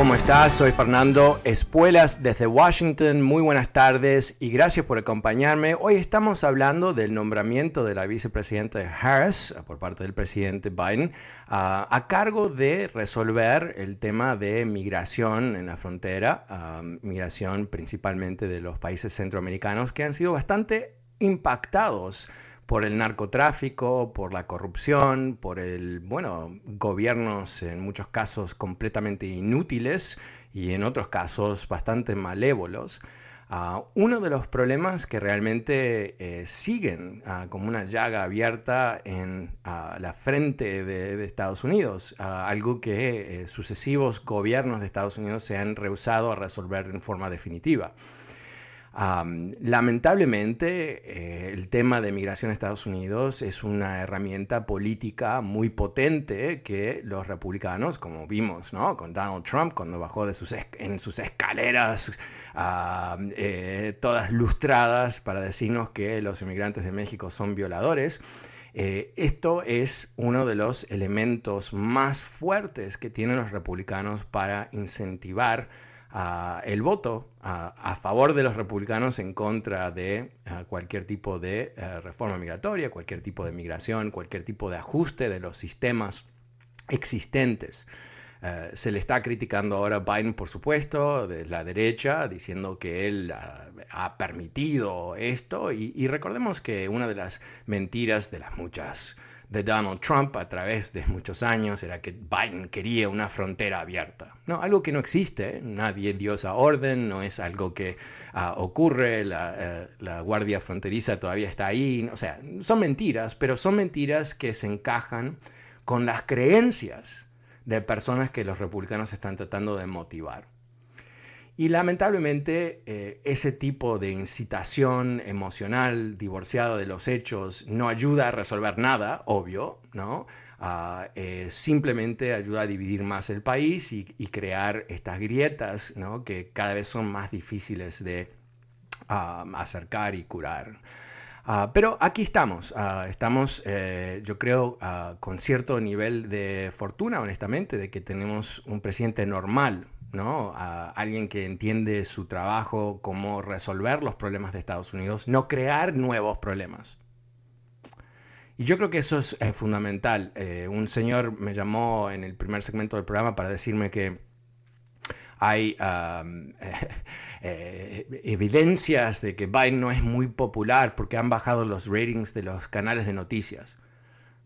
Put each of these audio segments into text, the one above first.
¿Cómo estás? Soy Fernando Espuelas desde Washington. Muy buenas tardes y gracias por acompañarme. Hoy estamos hablando del nombramiento de la vicepresidenta Harris por parte del presidente Biden uh, a cargo de resolver el tema de migración en la frontera, uh, migración principalmente de los países centroamericanos que han sido bastante impactados por el narcotráfico, por la corrupción, por el, bueno, gobiernos en muchos casos completamente inútiles y en otros casos bastante malévolos. Uh, uno de los problemas que realmente eh, siguen uh, como una llaga abierta en uh, la frente de, de Estados Unidos, algo que eh, sucesivos gobiernos de Estados Unidos se han rehusado a resolver en forma definitiva. Lamentablemente, eh, el tema de migración a Estados Unidos es una herramienta política muy potente que los republicanos, como vimos con Donald Trump cuando bajó de sus en sus escaleras eh, todas lustradas para decirnos que los inmigrantes de México son violadores, eh, esto es uno de los elementos más fuertes que tienen los republicanos para incentivar el voto a favor de los republicanos en contra de uh, cualquier tipo de reforma migratoria, cualquier tipo de migración, cualquier tipo de ajuste de los sistemas existentes. Uh, se le está criticando ahora a Biden, por supuesto, de la derecha, diciendo que él ha permitido esto. Y, recordemos que una de las mentiras de las muchas de Donald Trump a través de muchos años era que Biden quería una frontera abierta. No, algo que no existe, nadie dio esa orden, no es algo que uh, ocurre, la, uh, la, Guardia Fronteriza todavía está ahí, o sea, son mentiras, pero son mentiras que se encajan con las creencias de personas que los republicanos están tratando de motivar. Y lamentablemente eh, ese tipo de incitación emocional divorciada de los hechos no ayuda a resolver nada, obvio, ¿no? Uh, eh, simplemente ayuda a dividir más el país y, crear estas grietas ¿no? que cada vez son más difíciles de uh, acercar y curar. Uh, pero aquí estamos, estamos uh, yo creo con cierto nivel de fortuna, honestamente, de que tenemos un presidente normal, ¿no? alguien que entiende su trabajo, cómo resolver los problemas de Estados Unidos, no crear nuevos problemas. Y yo creo que eso es, fundamental. Eh, un señor me llamó en el primer segmento del programa para decirme que hay eh, evidencias de que Biden no es muy popular porque han bajado los ratings de los canales de noticias.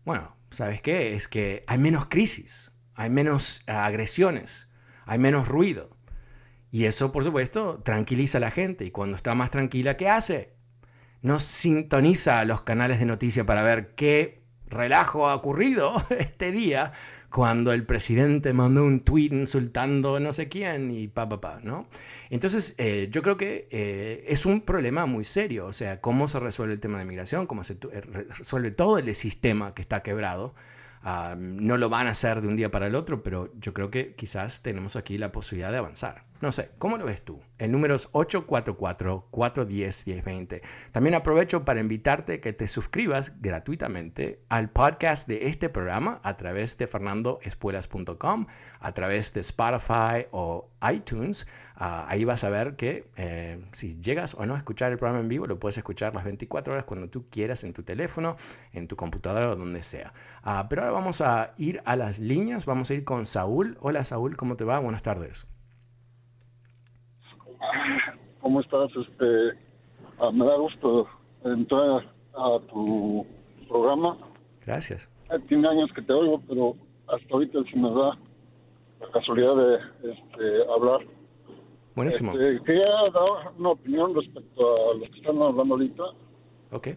Bueno, ¿sabes qué? Es que hay menos crisis, hay menos agresiones, hay menos ruido. Y eso, por supuesto, tranquiliza a la gente. Y cuando está más tranquila, ¿qué hace? No sintoniza los canales de noticias para ver qué relajo ha ocurrido este día cuando el presidente mandó un tweet insultando no sé quién y pa, pa, pa, ¿no? Entonces, eh, yo creo que eh, es un problema muy serio, o sea, cómo se resuelve el tema de migración, cómo se eh, resuelve todo el sistema que está quebrado. No lo van a hacer de un día para el otro, pero yo creo que quizás tenemos aquí la posibilidad de avanzar. No sé, ¿cómo lo ves tú? El número es 844-410-1020. También aprovecho para invitarte que te suscribas gratuitamente al podcast de este programa a través de fernandoespuelas.com, a través de Spotify o iTunes. Ah, ahí vas a ver que eh, si llegas o no a escuchar el programa en vivo, lo puedes escuchar las 24 horas cuando tú quieras en tu teléfono, en tu computadora o donde sea. Ah, pero ahora vamos a ir a las líneas, vamos a ir con Saúl. Hola Saúl, ¿cómo te va? Buenas tardes. ¿Cómo estás? Este, ah, me da gusto entrar a tu programa. Gracias. Eh, tiene años que te oigo, pero hasta ahorita sí me da la casualidad de este, hablar. Buenísimo. Este, quería dar una opinión respecto a lo que están hablando ahorita. Ok.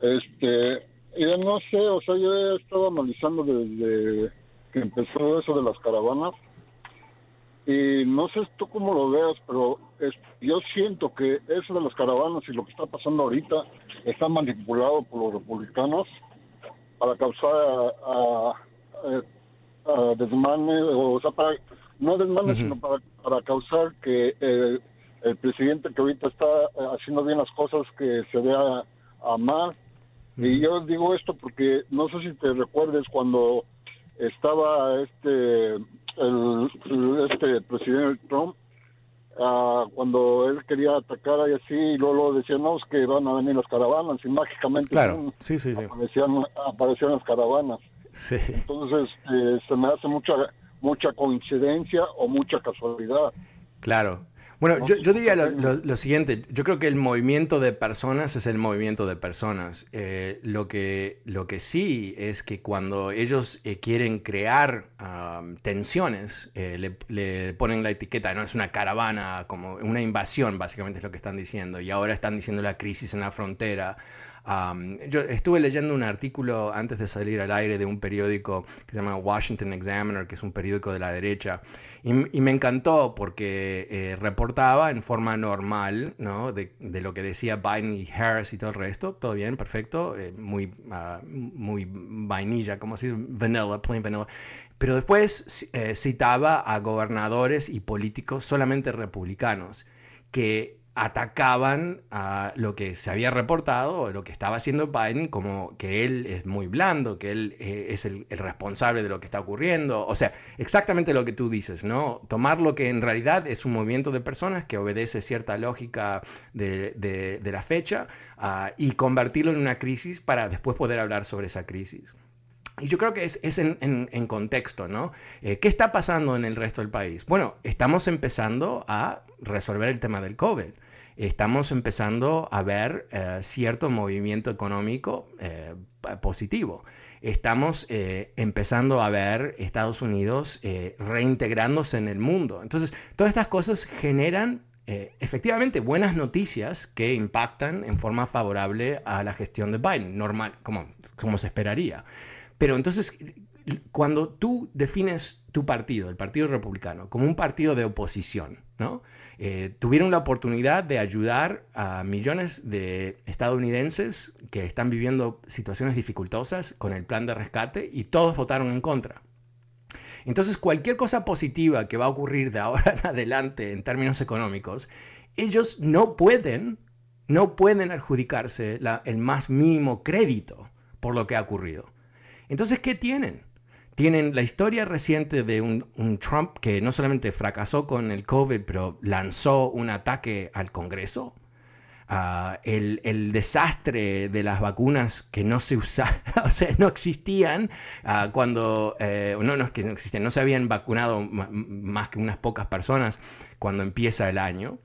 Este, yo no sé, o sea, yo he estado analizando desde que empezó eso de las caravanas y no sé tú cómo lo veas, pero yo siento que eso de las caravanas y lo que está pasando ahorita está manipulado por los republicanos para causar a, desmanes, o sea, para, no desmanes, sino para, para causar que eh, el presidente que ahorita está eh, haciendo bien las cosas, que se vea a mal. Y yo digo esto porque no sé si te recuerdes cuando estaba este el, este presidente Trump ah, cuando él quería atacar y así y luego decían no es que van a venir las caravanas y mágicamente claro. sí, sí, sí. Aparecían, aparecían las caravanas sí. entonces eh, se me hace mucha mucha coincidencia o mucha casualidad claro bueno, yo, diría lo, siguiente, yo creo que el movimiento de personas es el movimiento de personas. Eh, lo, que, lo que sí es que cuando ellos eh, quieren crear tensiones, eh, le, le, ponen la etiqueta, no es una caravana, como una invasión, básicamente es lo que están diciendo, y ahora están diciendo la crisis en la frontera yo estuve leyendo un artículo antes de salir al aire de un periódico que se llama Washington Examiner, que es un periódico de la derecha, y, me encantó porque eh, reportaba en forma normal ¿no? de, lo que decía Biden y Harris y todo el resto, todo bien, perfecto, eh, muy, ah, muy vainilla, como si vanilla, plain vanilla. Pero después eh, citaba a gobernadores y políticos solamente republicanos que atacaban a lo que se había reportado lo que estaba haciendo Biden como que él es muy blando, que él eh, es el, responsable de lo que está ocurriendo. O sea, exactamente lo que tú dices, ¿no? Tomar lo que en realidad es un movimiento de personas que obedece cierta lógica de, la fecha ah, y convertirlo en una crisis para después poder hablar sobre esa crisis. Y yo creo que es, en, contexto, ¿no? Eh, ¿Qué está pasando en el resto del país? Bueno, estamos empezando a resolver el tema del COVID. Estamos empezando a ver eh, cierto movimiento económico eh, positivo. Estamos empezando a ver Estados Unidos reintegrándose en el mundo. Entonces, todas estas cosas generan efectivamente buenas noticias que impactan en forma favorable a la gestión de Biden, normal, como, como se esperaría. Pero entonces, cuando tú defines tu partido, el Partido Republicano, como un partido de oposición. Eh, tuvieron la oportunidad de ayudar a millones de estadounidenses que están viviendo situaciones dificultosas con el plan de rescate y todos votaron en contra. Entonces, cualquier cosa positiva que va a ocurrir de ahora en adelante en términos económicos, ellos no pueden, no pueden adjudicarse el más mínimo crédito por lo que ha ocurrido. Entonces, ¿qué tienen? Tienen la historia reciente de un, Trump que no solamente fracasó con el COVID, pero lanzó un ataque al Congreso. Ah, el, desastre de las vacunas que no se o sea, no existían ah, cuando, eh, no, no es que no existían, no se habían vacunado más que unas pocas personas cuando empieza el año.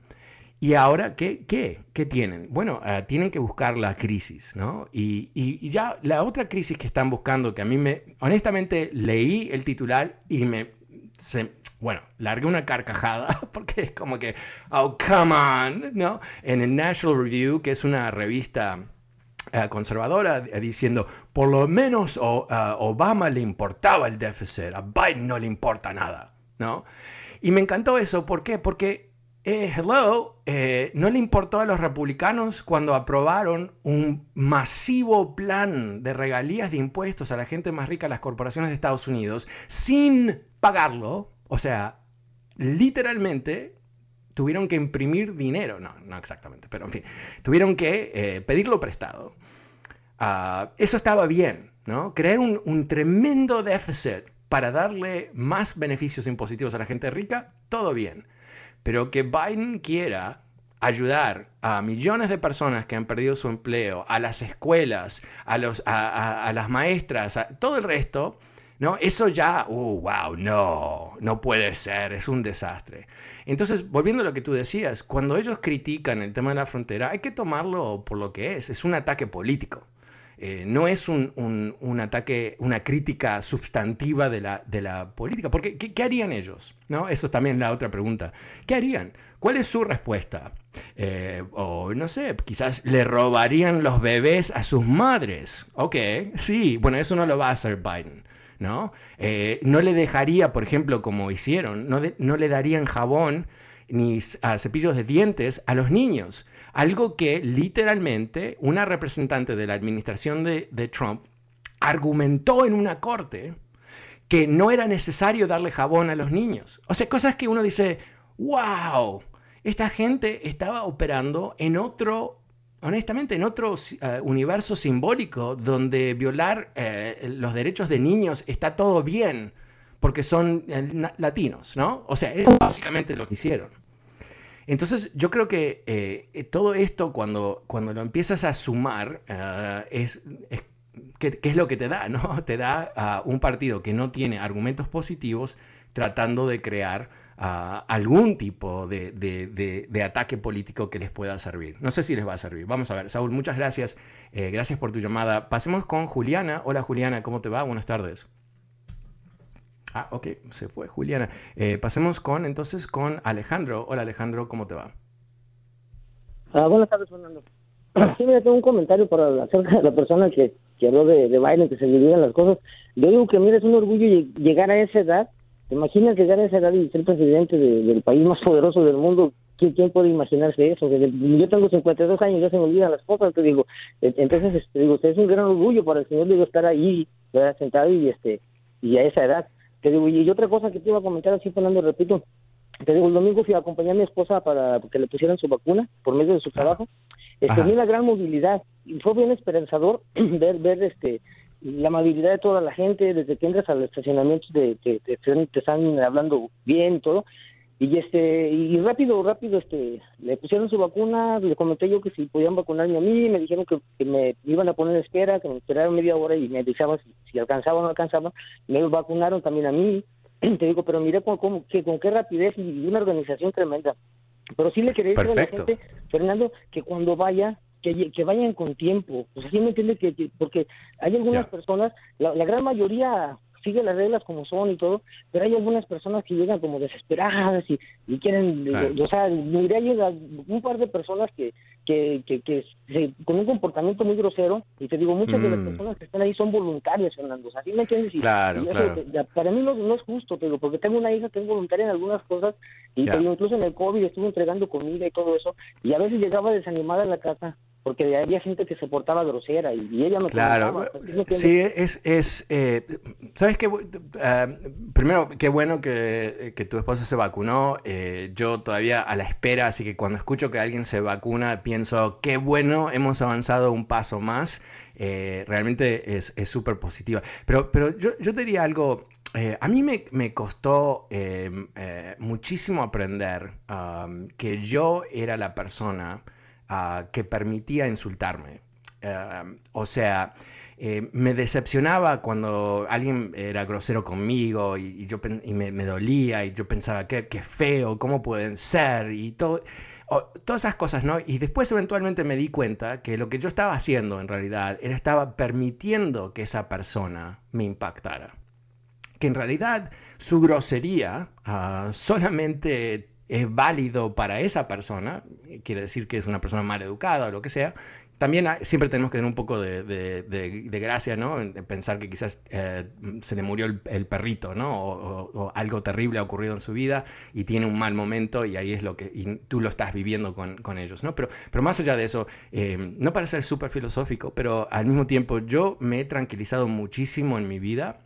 ¿Y ahora qué, qué, qué tienen? Bueno, eh, tienen que buscar la crisis, ¿no? Y, y, ya la otra crisis que están buscando, que a mí me, honestamente, leí el titular y me, bueno, largué una carcajada, porque es como que, oh, come on, ¿no? En el National Review, que es una revista eh, conservadora, eh, diciendo, por lo menos a Obama le importaba el déficit, a Biden no le importa nada, ¿no? Y me encantó eso, ¿por qué? Porque eh, hello, eh, no le importó a los republicanos cuando aprobaron un masivo plan de regalías de impuestos a la gente más rica, a las corporaciones de Estados Unidos, sin pagarlo, o sea, literalmente tuvieron que imprimir dinero, no, no exactamente, pero en fin, tuvieron que eh, pedirlo prestado. Ah, eso estaba bien, ¿no? Crear un, un tremendo déficit para darle más beneficios impositivos a la gente rica, todo bien. Pero que Biden quiera ayudar a millones de personas que han perdido su empleo, a las escuelas, a, los, a, las maestras, a todo el resto, ¿no? Eso ya, uh, wow, no, no puede ser, es un desastre. Entonces, volviendo a lo que tú decías, cuando ellos critican el tema de la frontera, hay que tomarlo por lo que es, es un ataque político. Eh, no es un, un, ataque, una crítica sustantiva de la, de la política. Porque, ¿qué, harían ellos? ¿No? Eso también es la otra pregunta. ¿Qué harían? ¿Cuál es su respuesta? Eh, o no sé, quizás le robarían los bebés a sus madres. Ok, sí, bueno, eso no lo va a hacer Biden. ¿no? Eh, no le dejaría, por ejemplo, como hicieron, no, no le darían jabón ni cepillos de dientes a los niños. Algo que literalmente una representante de la administración de, Trump argumentó en una corte que no era necesario darle jabón a los niños. O sea, cosas que uno dice, wow, esta gente estaba operando en otro, honestamente, en otro eh, universo simbólico donde violar eh, los derechos de niños está todo bien porque son eh, latinos, ¿no? O sea, es básicamente lo que hicieron. Entonces, yo creo que eh, todo esto, cuando, cuando lo empiezas a sumar, eh, es, ¿qué, es lo que te da? ¿no? Te da a un partido que no tiene argumentos positivos tratando de crear ah, algún tipo de, de, ataque político que les pueda servir. No sé si les va a servir. Vamos a ver, Saúl, muchas gracias. Eh, gracias por tu llamada. Pasemos con Juliana. Hola Juliana, ¿cómo te va? Buenas tardes. Ah, ok, se fue Juliana. Eh, pasemos con entonces con Alejandro. Hola Alejandro, ¿cómo te va? Ah, buenas tardes, Fernando. Sí, mira, tengo un comentario para acerca de la persona que, que habló de, de Biden, que se dividen las cosas. Yo digo que, mira, es un orgullo llegar a esa edad. ¿Te imaginas llegar a esa edad y ser presidente del país más poderoso del mundo? ¿Quién, ¿Quién, puede imaginarse eso? Yo tengo 52 años, ya se me olvidan las cosas, te digo. Entonces, este, digo, es un gran orgullo para el señor, digo, estar ahí, sentado y, este, y a esa edad. Te digo, y otra cosa que te iba a comentar así, Fernando, repito, te digo, el domingo fui a acompañar a mi esposa para que le pusieran su vacuna por medio de su trabajo. Este, tenía una gran movilidad y fue bien esperanzador ver, ver este, la amabilidad de toda la gente, desde que entras al estacionamiento, de, te, te, están hablando bien y todo y este y rápido rápido este le pusieron su vacuna le comenté yo que si podían vacunarme a mí me dijeron que, me iban a poner en espera que me esperaran media hora y me avisaban si, alcanzaba o no alcanzaba me vacunaron también a mí. Te digo pero mire con, con, que, con qué rapidez y una organización tremenda. Pero sí le quería decir a la gente Fernando que cuando vaya que, que vayan con tiempo. Pues así me entiende que, porque hay algunas personas la, la gran mayoría sigue las reglas como son y todo, pero hay algunas personas que llegan como desesperadas y, y quieren, o sea, mira, llega un par de personas que, que, que, que con un comportamiento muy grosero, y te digo, muchas de las mm. personas que están ahí son voluntarias, Fernando, o sea, ¿sí me entiendes? Y, claro, claro. para mí no, no, es justo, pero porque tengo una hija que es voluntaria en algunas cosas, y incluso en el COVID estuve entregando comida y todo eso, y a veces llegaba desanimada a la casa porque había gente que se portaba grosera y, ella me claro sí es es eh, sabes qué eh, primero qué bueno que, que, tu esposa se vacunó eh, yo todavía a la espera así que cuando escucho que alguien se vacuna pienso qué bueno hemos avanzado un paso más realmente es súper positiva pero pero yo, yo te diría algo a mí me, me costó muchísimo aprender que yo era la persona que permitía insultarme. Eh, o sea, eh, me decepcionaba cuando alguien era grosero conmigo y, yo y me, dolía y yo pensaba, qué, qué feo, cómo pueden ser y todo. Todas esas cosas, ¿no? Y después eventualmente me di cuenta que lo que yo estaba haciendo en realidad era estaba permitiendo que esa persona me impactara. Que en realidad su grosería uh, solamente es válido para esa persona, quiere decir que es una persona mal educada o lo que sea, también siempre tenemos que tener un poco de, gracia, ¿no? En pensar que quizás eh, se le murió el, perrito, ¿no? O, algo terrible ha ocurrido en su vida y tiene un mal momento y ahí es lo que tú lo estás viviendo con, ellos, ¿no? Pero, pero más allá de eso, eh, no para ser súper filosófico, pero al mismo tiempo yo me he tranquilizado muchísimo en mi vida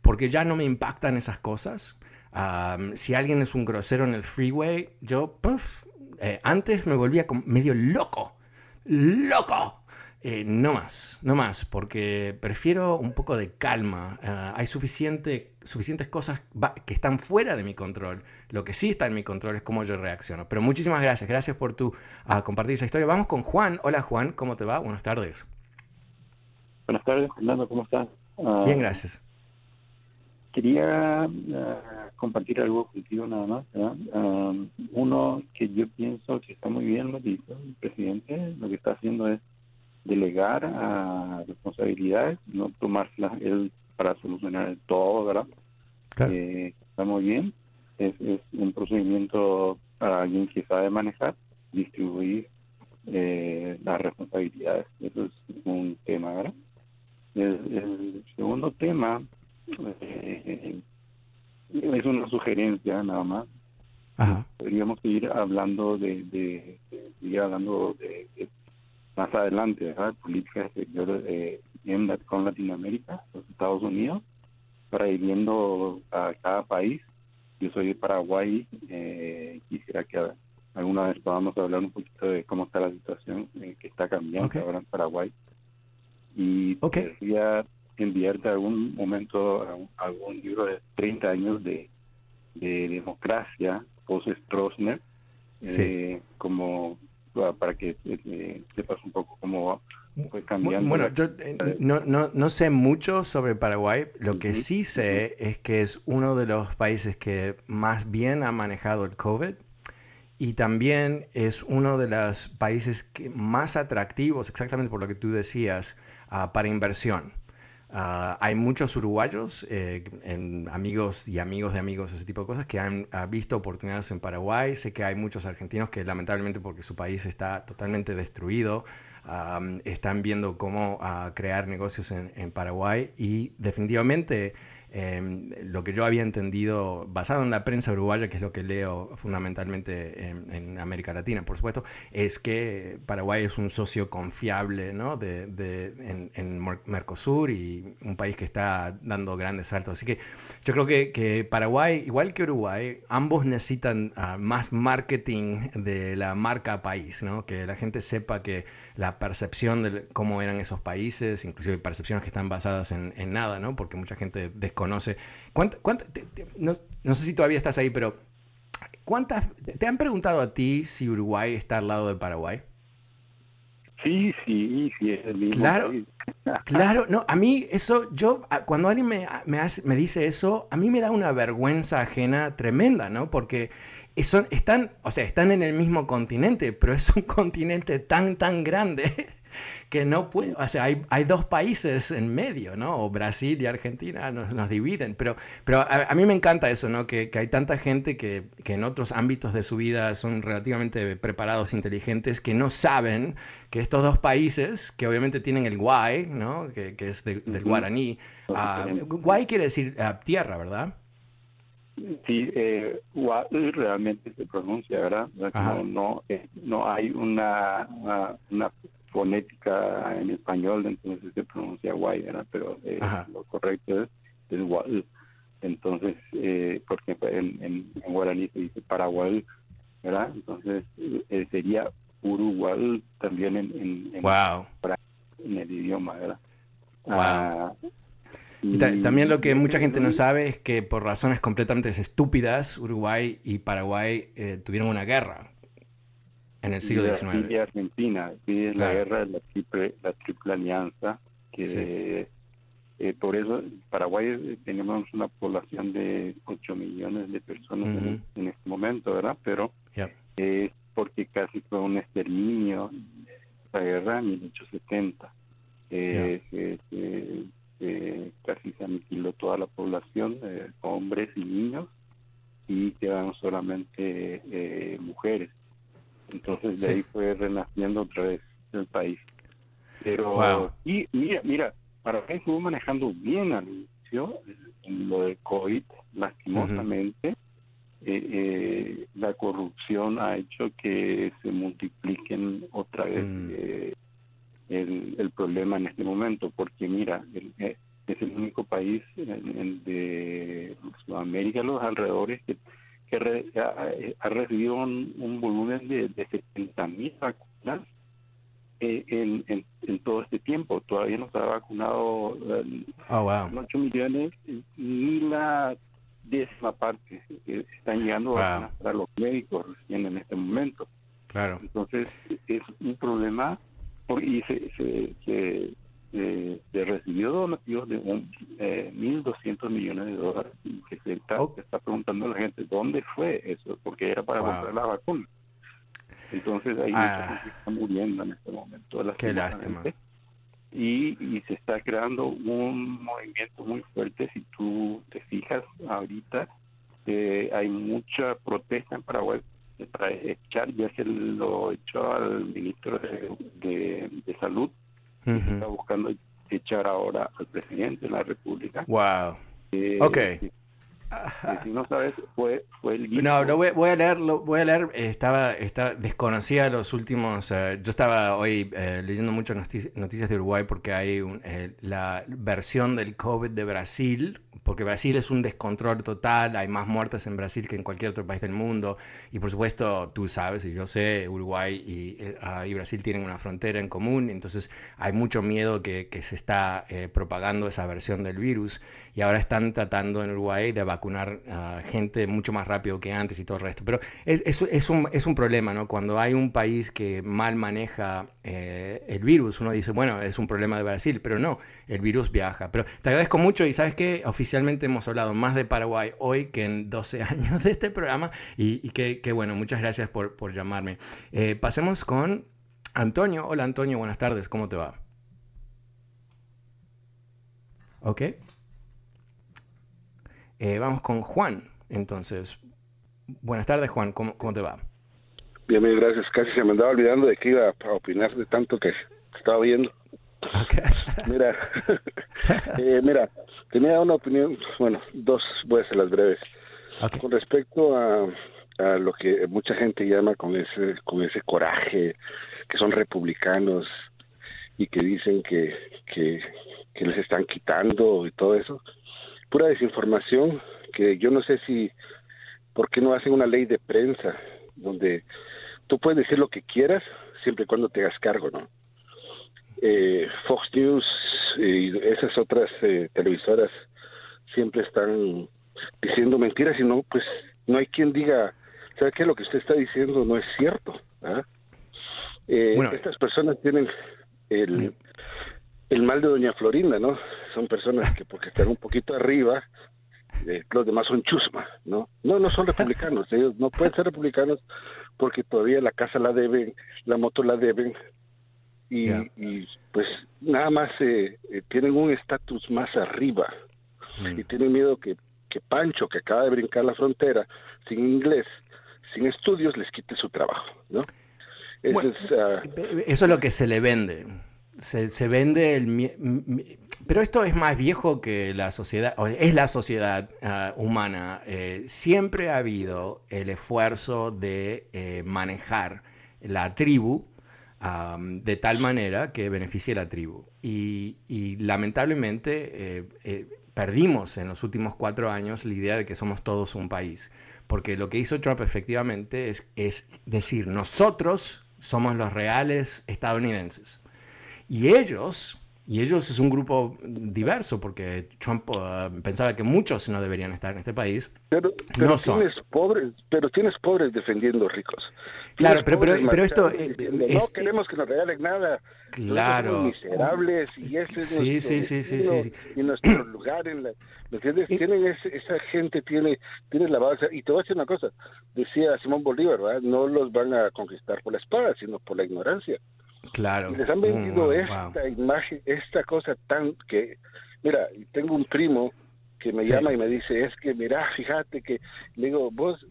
porque ya no me impactan esas cosas si alguien es un grosero en el freeway, yo eh, antes me volvía medio loco, loco. Eh, no más, no más, porque prefiero un poco de calma. Ah, hay suficiente, suficientes cosas que están fuera de mi control. Lo que sí está en mi control es cómo yo reacciono. Pero muchísimas gracias, gracias por tu uh, compartir esa historia. Vamos con Juan. Hola Juan, ¿cómo te va? Buenas tardes. Buenas tardes, Fernando, ¿cómo estás? Ah, Bien, gracias. Quería ah, compartir algo contigo nada más. uno que yo pienso que está muy bien lo que hizo el presidente, lo que está haciendo es delegar a responsabilidades, no tomárselas él para solucionar todo, ¿verdad? Eh, está muy bien. Es, un procedimiento para alguien que sabe manejar, distribuir eh, las responsabilidades. Eso es un tema, ¿verdad? El, segundo tema eh, es una sugerencia nada más. Podríamos seguir hablando de, de, seguir hablando de, más adelante, ¿verdad? política exterior eh, con Latinoamérica, los Estados Unidos, para ir viendo a cada país. Yo soy de Paraguay, eh, quisiera que alguna vez podamos hablar un poquito de cómo está la situación eh, que está cambiando ahora en Paraguay. Y quería enviarte algún momento algún libro de 30 años de, de democracia, post-Stroessner, eh, como para que eh, sepas un poco cómo fue cambiando. Bueno, yo eh, no, no, no, sé mucho sobre Paraguay. Lo que sí sé es que es uno de los países que más bien ha manejado el COVID y también es uno de los países que más atractivos, exactamente por lo que tú decías, uh, para inversión. Ah, hay muchos uruguayos, eh, amigos y amigos de amigos, ese tipo de cosas, que han visto oportunidades en Paraguay. Sé que hay muchos argentinos que lamentablemente porque su país está totalmente destruido, están viendo cómo ah, crear negocios en, Paraguay y definitivamente Em, lo que yo había entendido, basado en la prensa uruguaya, que es lo que leo fundamentalmente en, América Latina, por supuesto, es que Paraguay es un socio confiable ¿no? de, en, Mercosur y un país que está dando grandes saltos. Así que yo creo que, que Paraguay, igual que Uruguay, ambos necesitan ah, más marketing de la marca país, ¿no? que la gente sepa que la percepción de cómo eran esos países, inclusive percepciones que están basadas en, nada, ¿no? porque mucha gente desconoce. No, sé si todavía estás ahí, pero ¿cuántas, ¿te han preguntado a ti si Uruguay está al lado de Paraguay? Sí, sí, sí, es el mismo. Claro, claro, no, a mí eso, yo, cuando alguien me, me, me dice eso, a mí me da una vergüenza ajena tremenda, ¿no? Porque son, están, o sea, están en el mismo continente, pero es un continente tan, tan grande que no puede, o sea, hay, hay dos países en medio, ¿no? O Brasil y Argentina nos, nos dividen, pero, pero a, mí me encanta eso, ¿no? Que, que hay tanta gente que, que, en otros ámbitos de su vida son relativamente preparados, inteligentes, que no saben que estos dos países, que obviamente tienen el guay, ¿no? Que, que es del guaraní, uh, guay quiere decir uh, tierra, ¿verdad? Sí, eh, realmente se pronuncia, ¿verdad? No, no, eh, no, hay una, una, fonética en español, entonces se pronuncia guay, ¿verdad? Pero eh, lo correcto es, es Entonces, eh, porque en, en, guaraní se dice paraguay, ¿verdad? Entonces eh, sería uruguay también en, en, en, el idioma, ¿verdad? Wow. Ah, también lo que mucha gente no sabe es que por razones completamente estúpidas, Uruguay y Paraguay eh, tuvieron una guerra en el siglo XIX. Y Argentina, sí, la guerra de la triple, la triple alianza, que eh, por eso Paraguay eh, tenemos una población de 8 millones de personas en, este momento, ¿verdad? Pero es porque casi fue un exterminio la guerra en 1870. Eh, eh, casi se aniquiló toda la población, eh, hombres y niños, y quedaron solamente eh, mujeres. Entonces de ahí fue renaciendo otra vez el país. Pero, y mira, mira, para que estuvo manejando bien al inicio, en lo de COVID, lastimosamente, la corrupción ha hecho que se multipliquen otra vez mm el, el problema en este momento, porque mira, el, eh, es el único país de Sudamérica, los alrededores, que, ha, recibido un, volumen de, de 70 mil vacunas eh, en, en, todo este tiempo. Todavía no se ha vacunado eh, oh, 8 millones ni la décima parte que están llegando a, los médicos recién en este momento. Claro. Entonces es un problema y se, se, se, recibió donativos de un, eh, 1.200 millones de dólares que se está, oh. está preguntando a la gente dónde fue eso, porque era para comprar la vacuna. Entonces hay mucha ah. gente que está muriendo en este momento. Qué lástima. Y, y se está creando un movimiento muy fuerte. Si tú te fijas ahorita, eh, hay mucha protesta en Paraguay para echar, ya se lo echó al ministro de, de, Salud, está buscando echar ahora al presidente de la República. Wow. Eh, ok si no sabes, fue, fue el No, no voy, voy, a leerlo, voy a leer, estaba, estaba desconocía los últimos, eh, yo estaba hoy eh, leyendo muchas noticias, de Uruguay porque hay eh, la versión del COVID de Brasil, porque Brasil es un descontrol total, hay más muertes en Brasil que en cualquier otro país del mundo, y por supuesto tú sabes, y yo sé, Uruguay y, ah, y Brasil tienen una frontera en común, entonces hay mucho miedo que, que se está propagando esa versión del virus, y ahora están tratando en Uruguay de vacunar a gente mucho más rápido que antes y todo el resto. Pero es, es, es, un, es un, problema, ¿no? Cuando hay un país que mal maneja eh, el virus, uno dice, bueno, es un problema de Brasil, pero no, el virus viaja. Pero te agradezco mucho y sabes que oficialmente hemos hablado más de Paraguay hoy que en 12 años de este programa y, y que, bueno, muchas gracias por, por llamarme. Eh, pasemos con Antonio. Hola Antonio, buenas tardes, ¿cómo te va? Ok. Eh, vamos con Juan, entonces. Buenas tardes, Juan, ¿cómo, cómo te va? Bien, bien, gracias. Casi se me andaba olvidando de que iba a opinar de tanto que estaba viendo. mira, eh, mira, tenía una opinión, bueno, dos, voy a hacer las breves. Con respecto a, a lo que mucha gente llama con ese, con ese coraje, que son republicanos y que dicen que, que, que les están quitando y todo eso pura desinformación que yo no sé si por qué no hacen una ley de prensa donde tú puedes decir lo que quieras siempre y cuando te hagas cargo, ¿no? Eh, Fox News y esas otras eh, televisoras siempre están diciendo mentiras y no, pues no hay quien diga, ¿sabe qué? Lo que usted está diciendo no es cierto. ¿ah? Eh, estas personas tienen el, el mal de Doña Florinda, ¿no? Son personas que porque están un poquito arriba, eh, los demás son chusma, ¿no? No, no son republicanos, ellos no pueden ser republicanos porque todavía la casa la deben, la moto la deben, y, pues nada más eh, eh, tienen un estatus más arriba mm. y tienen miedo que, que Pancho, que acaba de brincar la frontera sin inglés, sin estudios, les quite su trabajo, ¿no? Eso, es, ah, eso es lo que se le vende se, vende el... Pero esto es más viejo que la sociedad, es la sociedad ah, humana. Eh, siempre ha habido el esfuerzo de eh, manejar la tribu de tal manera que beneficie a la tribu. Y, lamentablemente eh, perdimos en los últimos cuatro años la idea de que somos todos un país. Porque lo que hizo Trump efectivamente es decir, nosotros somos los reales estadounidenses. Y ellos, y ellos es un grupo diverso, porque Trump uh, pensaba que muchos no deberían estar en este país. Pero, pero tienes pobres, pero tienes pobres defendiendo ricos. claro, pero, pero, esto... Eh, no queremos que nos regalen nada. Claro. miserables y ese es sí, nuestro sí, sí, sí, y nuestro lugar en la... ¿Me entiendes? Tienen esa gente tiene, tiene la base. Y te voy a decir una cosa. Decía Simón Bolívar, ¿verdad? No los van a conquistar por la espada, sino por la ignorancia. Claro. les han vendido mm, esta imagen, esta cosa tan que, mira, tengo un primo que me llama y me dice, es que, mira, fíjate que, le digo, vos,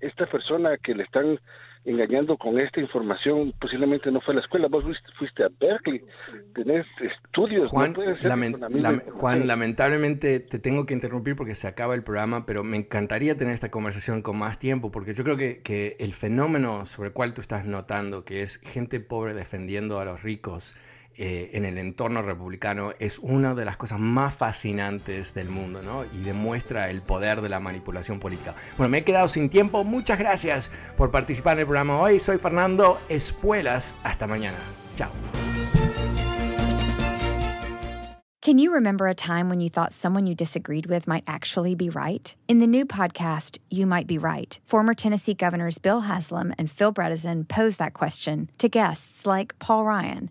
esta persona que le están engañando con esta información, posiblemente no fue a la escuela, vos fuiste, a Berkeley, tenés estudios. Juan, Juan lamentablemente te tengo que interrumpir porque se acaba el programa, pero me encantaría tener esta conversación con más tiempo, porque yo creo que, que el fenómeno sobre el cual tú estás notando, que es gente pobre defendiendo a los ricos, eh, en el entorno republicano es una de las cosas más fascinantes del mundo, ¿no? Y demuestra el poder de la manipulación política. Bueno, me he quedado sin tiempo. Muchas gracias por participar en el programa hoy. Soy Fernando Espuelas. Hasta mañana. Chao. Can you remember a time when you thought someone you disagreed with might actually be right? In the new podcast, You Might Be Right, former Tennessee governors Bill Haslam and Phil Bredesen pose that question to guests like Paul Ryan,